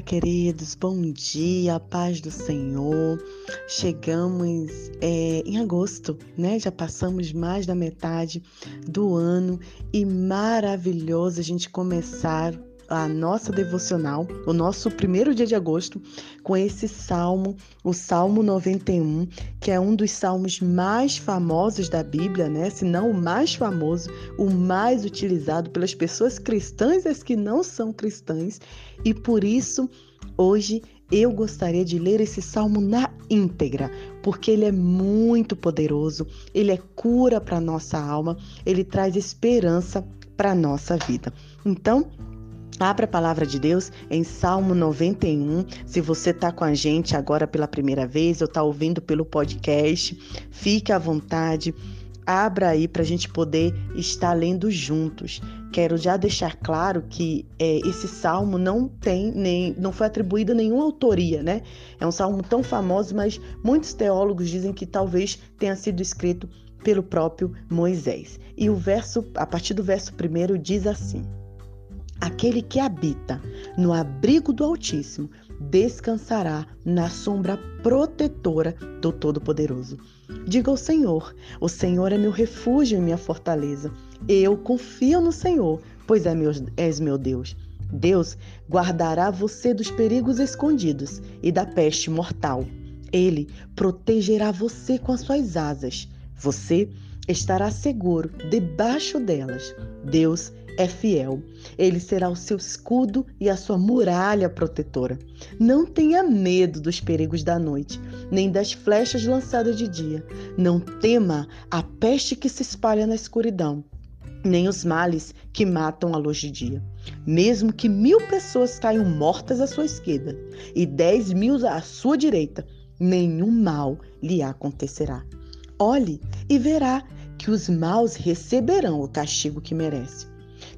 Queridos, bom dia, paz do Senhor. Chegamos é, em agosto, né? Já passamos mais da metade do ano e maravilhoso a gente começar a nossa devocional, o nosso primeiro dia de agosto, com esse salmo, o Salmo 91, que é um dos salmos mais famosos da Bíblia, né? Se não o mais famoso, o mais utilizado pelas pessoas cristãs e as que não são cristãs. E por isso, hoje eu gostaria de ler esse salmo na íntegra, porque ele é muito poderoso, ele é cura para nossa alma, ele traz esperança para nossa vida. Então, Abra a palavra de Deus em Salmo 91. Se você está com a gente agora pela primeira vez ou está ouvindo pelo podcast, fique à vontade. Abra aí para a gente poder estar lendo juntos. Quero já deixar claro que é, esse salmo não tem nem, não foi atribuído nenhuma autoria, né? É um salmo tão famoso, mas muitos teólogos dizem que talvez tenha sido escrito pelo próprio Moisés. E o verso, a partir do verso primeiro, diz assim. Aquele que habita no abrigo do Altíssimo descansará na sombra protetora do Todo-Poderoso. Diga ao Senhor: O Senhor é meu refúgio e minha fortaleza. Eu confio no Senhor, pois é meu, és meu Deus. Deus guardará você dos perigos escondidos e da peste mortal. Ele protegerá você com as suas asas. Você estará seguro debaixo delas. Deus é fiel. Ele será o seu escudo e a sua muralha protetora. Não tenha medo dos perigos da noite, nem das flechas lançadas de dia. Não tema a peste que se espalha na escuridão, nem os males que matam à luz de dia. Mesmo que mil pessoas caiam mortas à sua esquerda e dez mil à sua direita, nenhum mal lhe acontecerá. Olhe e verá que os maus receberão o castigo que merecem.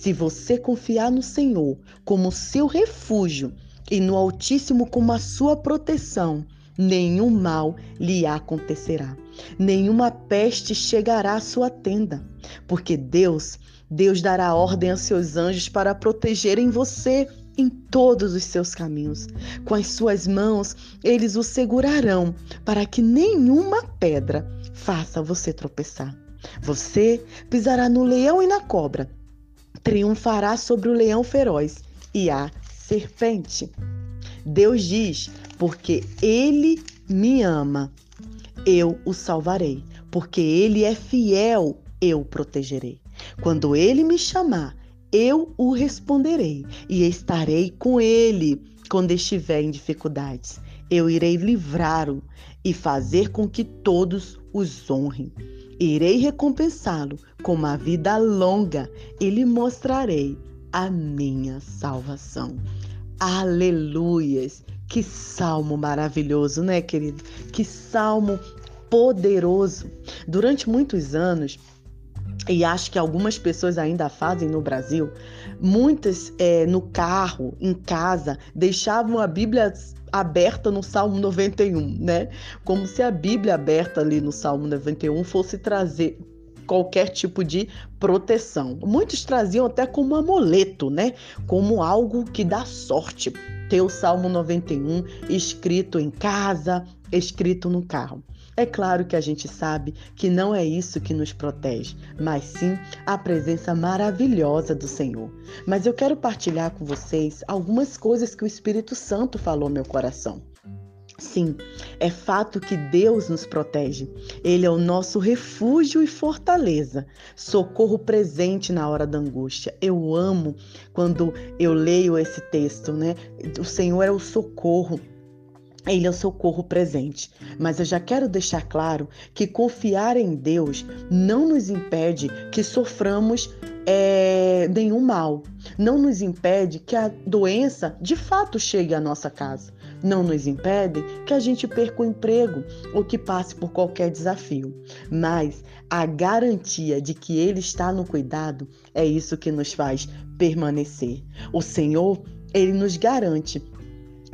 Se você confiar no Senhor como seu refúgio e no Altíssimo como a sua proteção, nenhum mal lhe acontecerá, nenhuma peste chegará à sua tenda, porque Deus, Deus dará ordem aos seus anjos para protegerem você em todos os seus caminhos. Com as suas mãos, eles o segurarão para que nenhuma pedra faça você tropeçar. Você pisará no leão e na cobra triunfará sobre o leão feroz e a serpente. Deus diz: porque ele me ama, eu o salvarei, porque ele é fiel, eu o protegerei. Quando ele me chamar, eu o responderei e estarei com ele quando estiver em dificuldades. Eu irei livrá-lo e fazer com que todos os honrem. Irei recompensá-lo com uma vida longa e lhe mostrarei a minha salvação. Aleluias! Que salmo maravilhoso, né, querido? Que salmo poderoso. Durante muitos anos, e acho que algumas pessoas ainda fazem no Brasil, muitas é, no carro, em casa, deixavam a Bíblia aberta no Salmo 91, né? Como se a Bíblia aberta ali no Salmo 91 fosse trazer qualquer tipo de proteção. Muitos traziam até como amuleto, né? Como algo que dá sorte. Ter o Salmo 91 escrito em casa, escrito no carro. É claro que a gente sabe que não é isso que nos protege, mas sim a presença maravilhosa do Senhor. Mas eu quero partilhar com vocês algumas coisas que o Espírito Santo falou ao meu coração. Sim, é fato que Deus nos protege. Ele é o nosso refúgio e fortaleza, socorro presente na hora da angústia. Eu amo quando eu leio esse texto, né? O Senhor é o socorro ele é o socorro presente. Mas eu já quero deixar claro que confiar em Deus não nos impede que soframos é, nenhum mal. Não nos impede que a doença de fato chegue à nossa casa. Não nos impede que a gente perca o emprego ou que passe por qualquer desafio. Mas a garantia de que Ele está no cuidado é isso que nos faz permanecer. O Senhor, Ele nos garante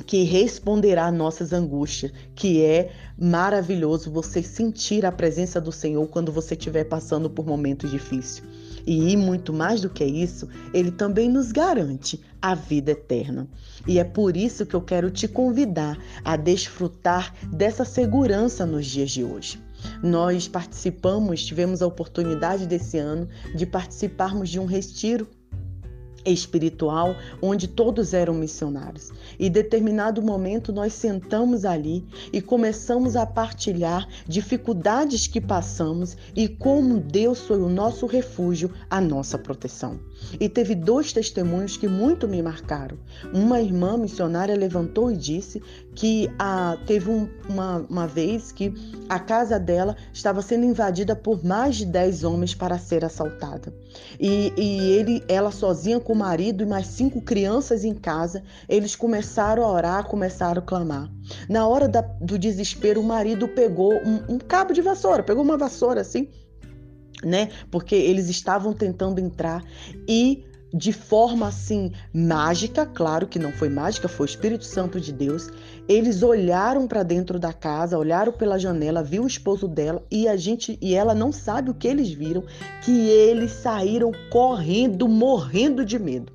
que responderá às nossas angústias, que é maravilhoso você sentir a presença do Senhor quando você estiver passando por momentos difíceis. E muito mais do que isso, ele também nos garante a vida eterna. E é por isso que eu quero te convidar a desfrutar dessa segurança nos dias de hoje. Nós participamos, tivemos a oportunidade desse ano de participarmos de um retiro espiritual onde todos eram missionários. E determinado momento nós sentamos ali e começamos a partilhar dificuldades que passamos e como Deus foi o nosso refúgio, a nossa proteção. E teve dois testemunhos que muito me marcaram. Uma irmã missionária levantou e disse que a, teve um, uma, uma vez que a casa dela estava sendo invadida por mais de 10 homens para ser assaltada. E, e ele, ela sozinha com o marido e mais cinco crianças em casa, eles começaram a orar, começaram a clamar. Na hora da, do desespero, o marido pegou um, um cabo de vassoura, pegou uma vassoura assim, né? Porque eles estavam tentando entrar e de forma assim mágica, claro que não foi mágica, foi o Espírito Santo de Deus. Eles olharam para dentro da casa, olharam pela janela, viu o esposo dela e a gente e ela não sabe o que eles viram, que eles saíram correndo, morrendo de medo.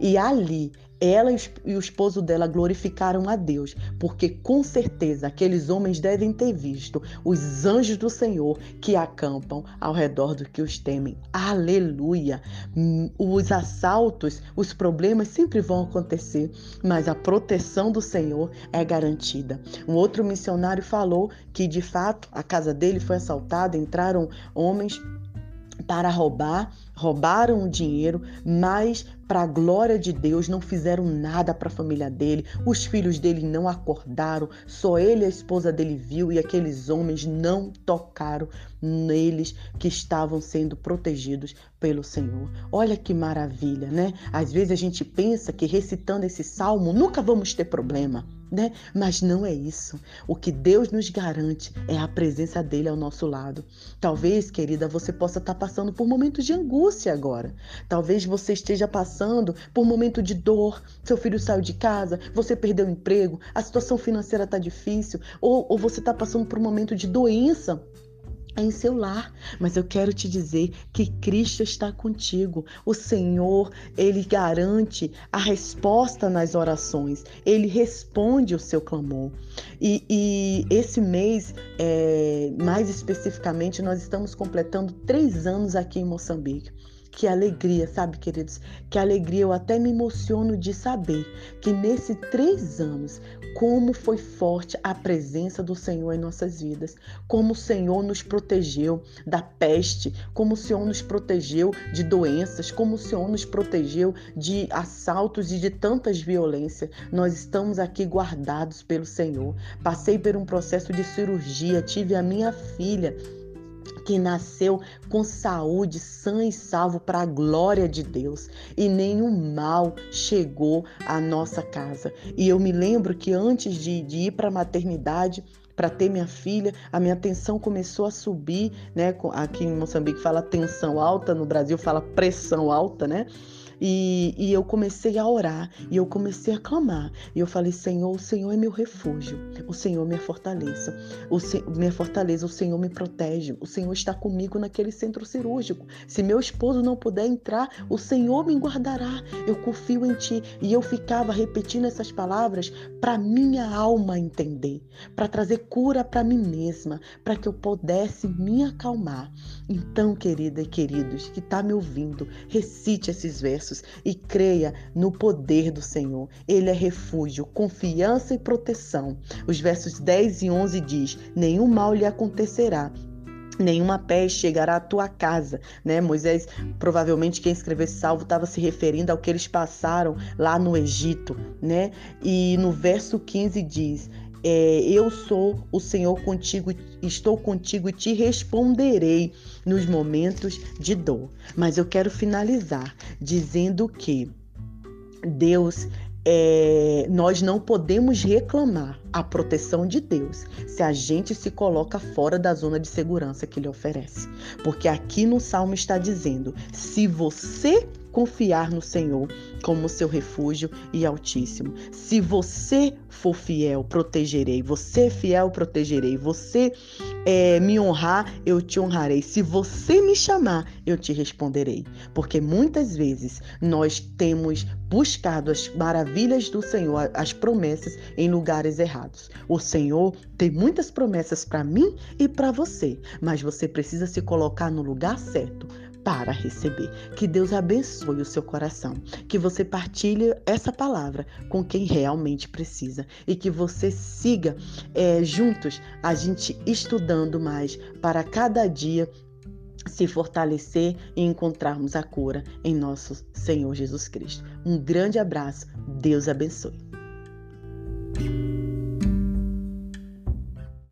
E ali ela e o esposo dela glorificaram a Deus, porque com certeza aqueles homens devem ter visto os anjos do Senhor que acampam ao redor do que os temem. Aleluia! Hum, os assaltos, os problemas sempre vão acontecer, mas a proteção do Senhor é garantida. Um outro missionário falou que de fato a casa dele foi assaltada, entraram homens para roubar, roubaram o dinheiro, mas para a glória de Deus não fizeram nada para a família dele. Os filhos dele não acordaram, só ele e a esposa dele viu e aqueles homens não tocaram neles que estavam sendo protegidos pelo Senhor. Olha que maravilha, né? Às vezes a gente pensa que recitando esse salmo nunca vamos ter problema né? Mas não é isso. O que Deus nos garante é a presença dele ao nosso lado. Talvez, querida, você possa estar passando por momentos de angústia agora. Talvez você esteja passando por um momento de dor. Seu filho saiu de casa, você perdeu o emprego, a situação financeira está difícil, ou, ou você está passando por um momento de doença em seu lar, mas eu quero te dizer que Cristo está contigo. O Senhor, ele garante a resposta nas orações, ele responde o seu clamor. E, e esse mês, é, mais especificamente, nós estamos completando três anos aqui em Moçambique. Que alegria, sabe, queridos? Que alegria, eu até me emociono de saber que nesses três anos, como foi forte a presença do Senhor em nossas vidas, como o Senhor nos protegeu da peste, como o Senhor nos protegeu de doenças, como o Senhor nos protegeu de assaltos e de tantas violências. Nós estamos aqui guardados pelo Senhor. Passei por um processo de cirurgia, tive a minha filha que nasceu com saúde, sã e salvo para a glória de Deus, e nenhum mal chegou à nossa casa. E eu me lembro que antes de, de ir para a maternidade, para ter minha filha, a minha tensão começou a subir, né? Aqui em Moçambique fala tensão alta, no Brasil fala pressão alta, né? E, e, eu comecei a orar e eu comecei a clamar. E eu falei: Senhor, o Senhor é meu refúgio, o Senhor minha fortaleza, o minha fortaleza, o Senhor me protege, o Senhor está comigo naquele centro cirúrgico. Se meu esposo não puder entrar, o Senhor me guardará. Eu confio em Ti. E eu ficava repetindo essas palavras para minha alma entender, para trazer cura para mim mesma, para que eu pudesse me acalmar. Então, querida e queridos que está me ouvindo, recite esses versos e creia no poder do Senhor. Ele é refúgio, confiança e proteção. Os versos 10 e 11 diz: Nenhum mal lhe acontecerá, nenhuma peste chegará à tua casa, né? Moisés, provavelmente quem escreveu esse salvo estava se referindo ao que eles passaram lá no Egito, né? E no verso 15 diz: é, eu sou o Senhor contigo, estou contigo e te responderei nos momentos de dor. Mas eu quero finalizar dizendo que Deus é, nós não podemos reclamar a proteção de Deus se a gente se coloca fora da zona de segurança que Ele oferece. Porque aqui no Salmo está dizendo: se você confiar no Senhor como seu refúgio e altíssimo. Se você for fiel, protegerei. Você é fiel, protegerei. Você é, me honrar, eu te honrarei. Se você me chamar, eu te responderei. Porque muitas vezes nós temos buscado as maravilhas do Senhor, as promessas em lugares errados. O Senhor tem muitas promessas para mim e para você, mas você precisa se colocar no lugar certo para receber. Que Deus abençoe o seu coração, que você partilhe essa palavra com quem realmente precisa e que você siga é, juntos a gente estudando mais para cada dia se fortalecer e encontrarmos a cura em nosso Senhor Jesus Cristo. Um grande abraço, Deus abençoe.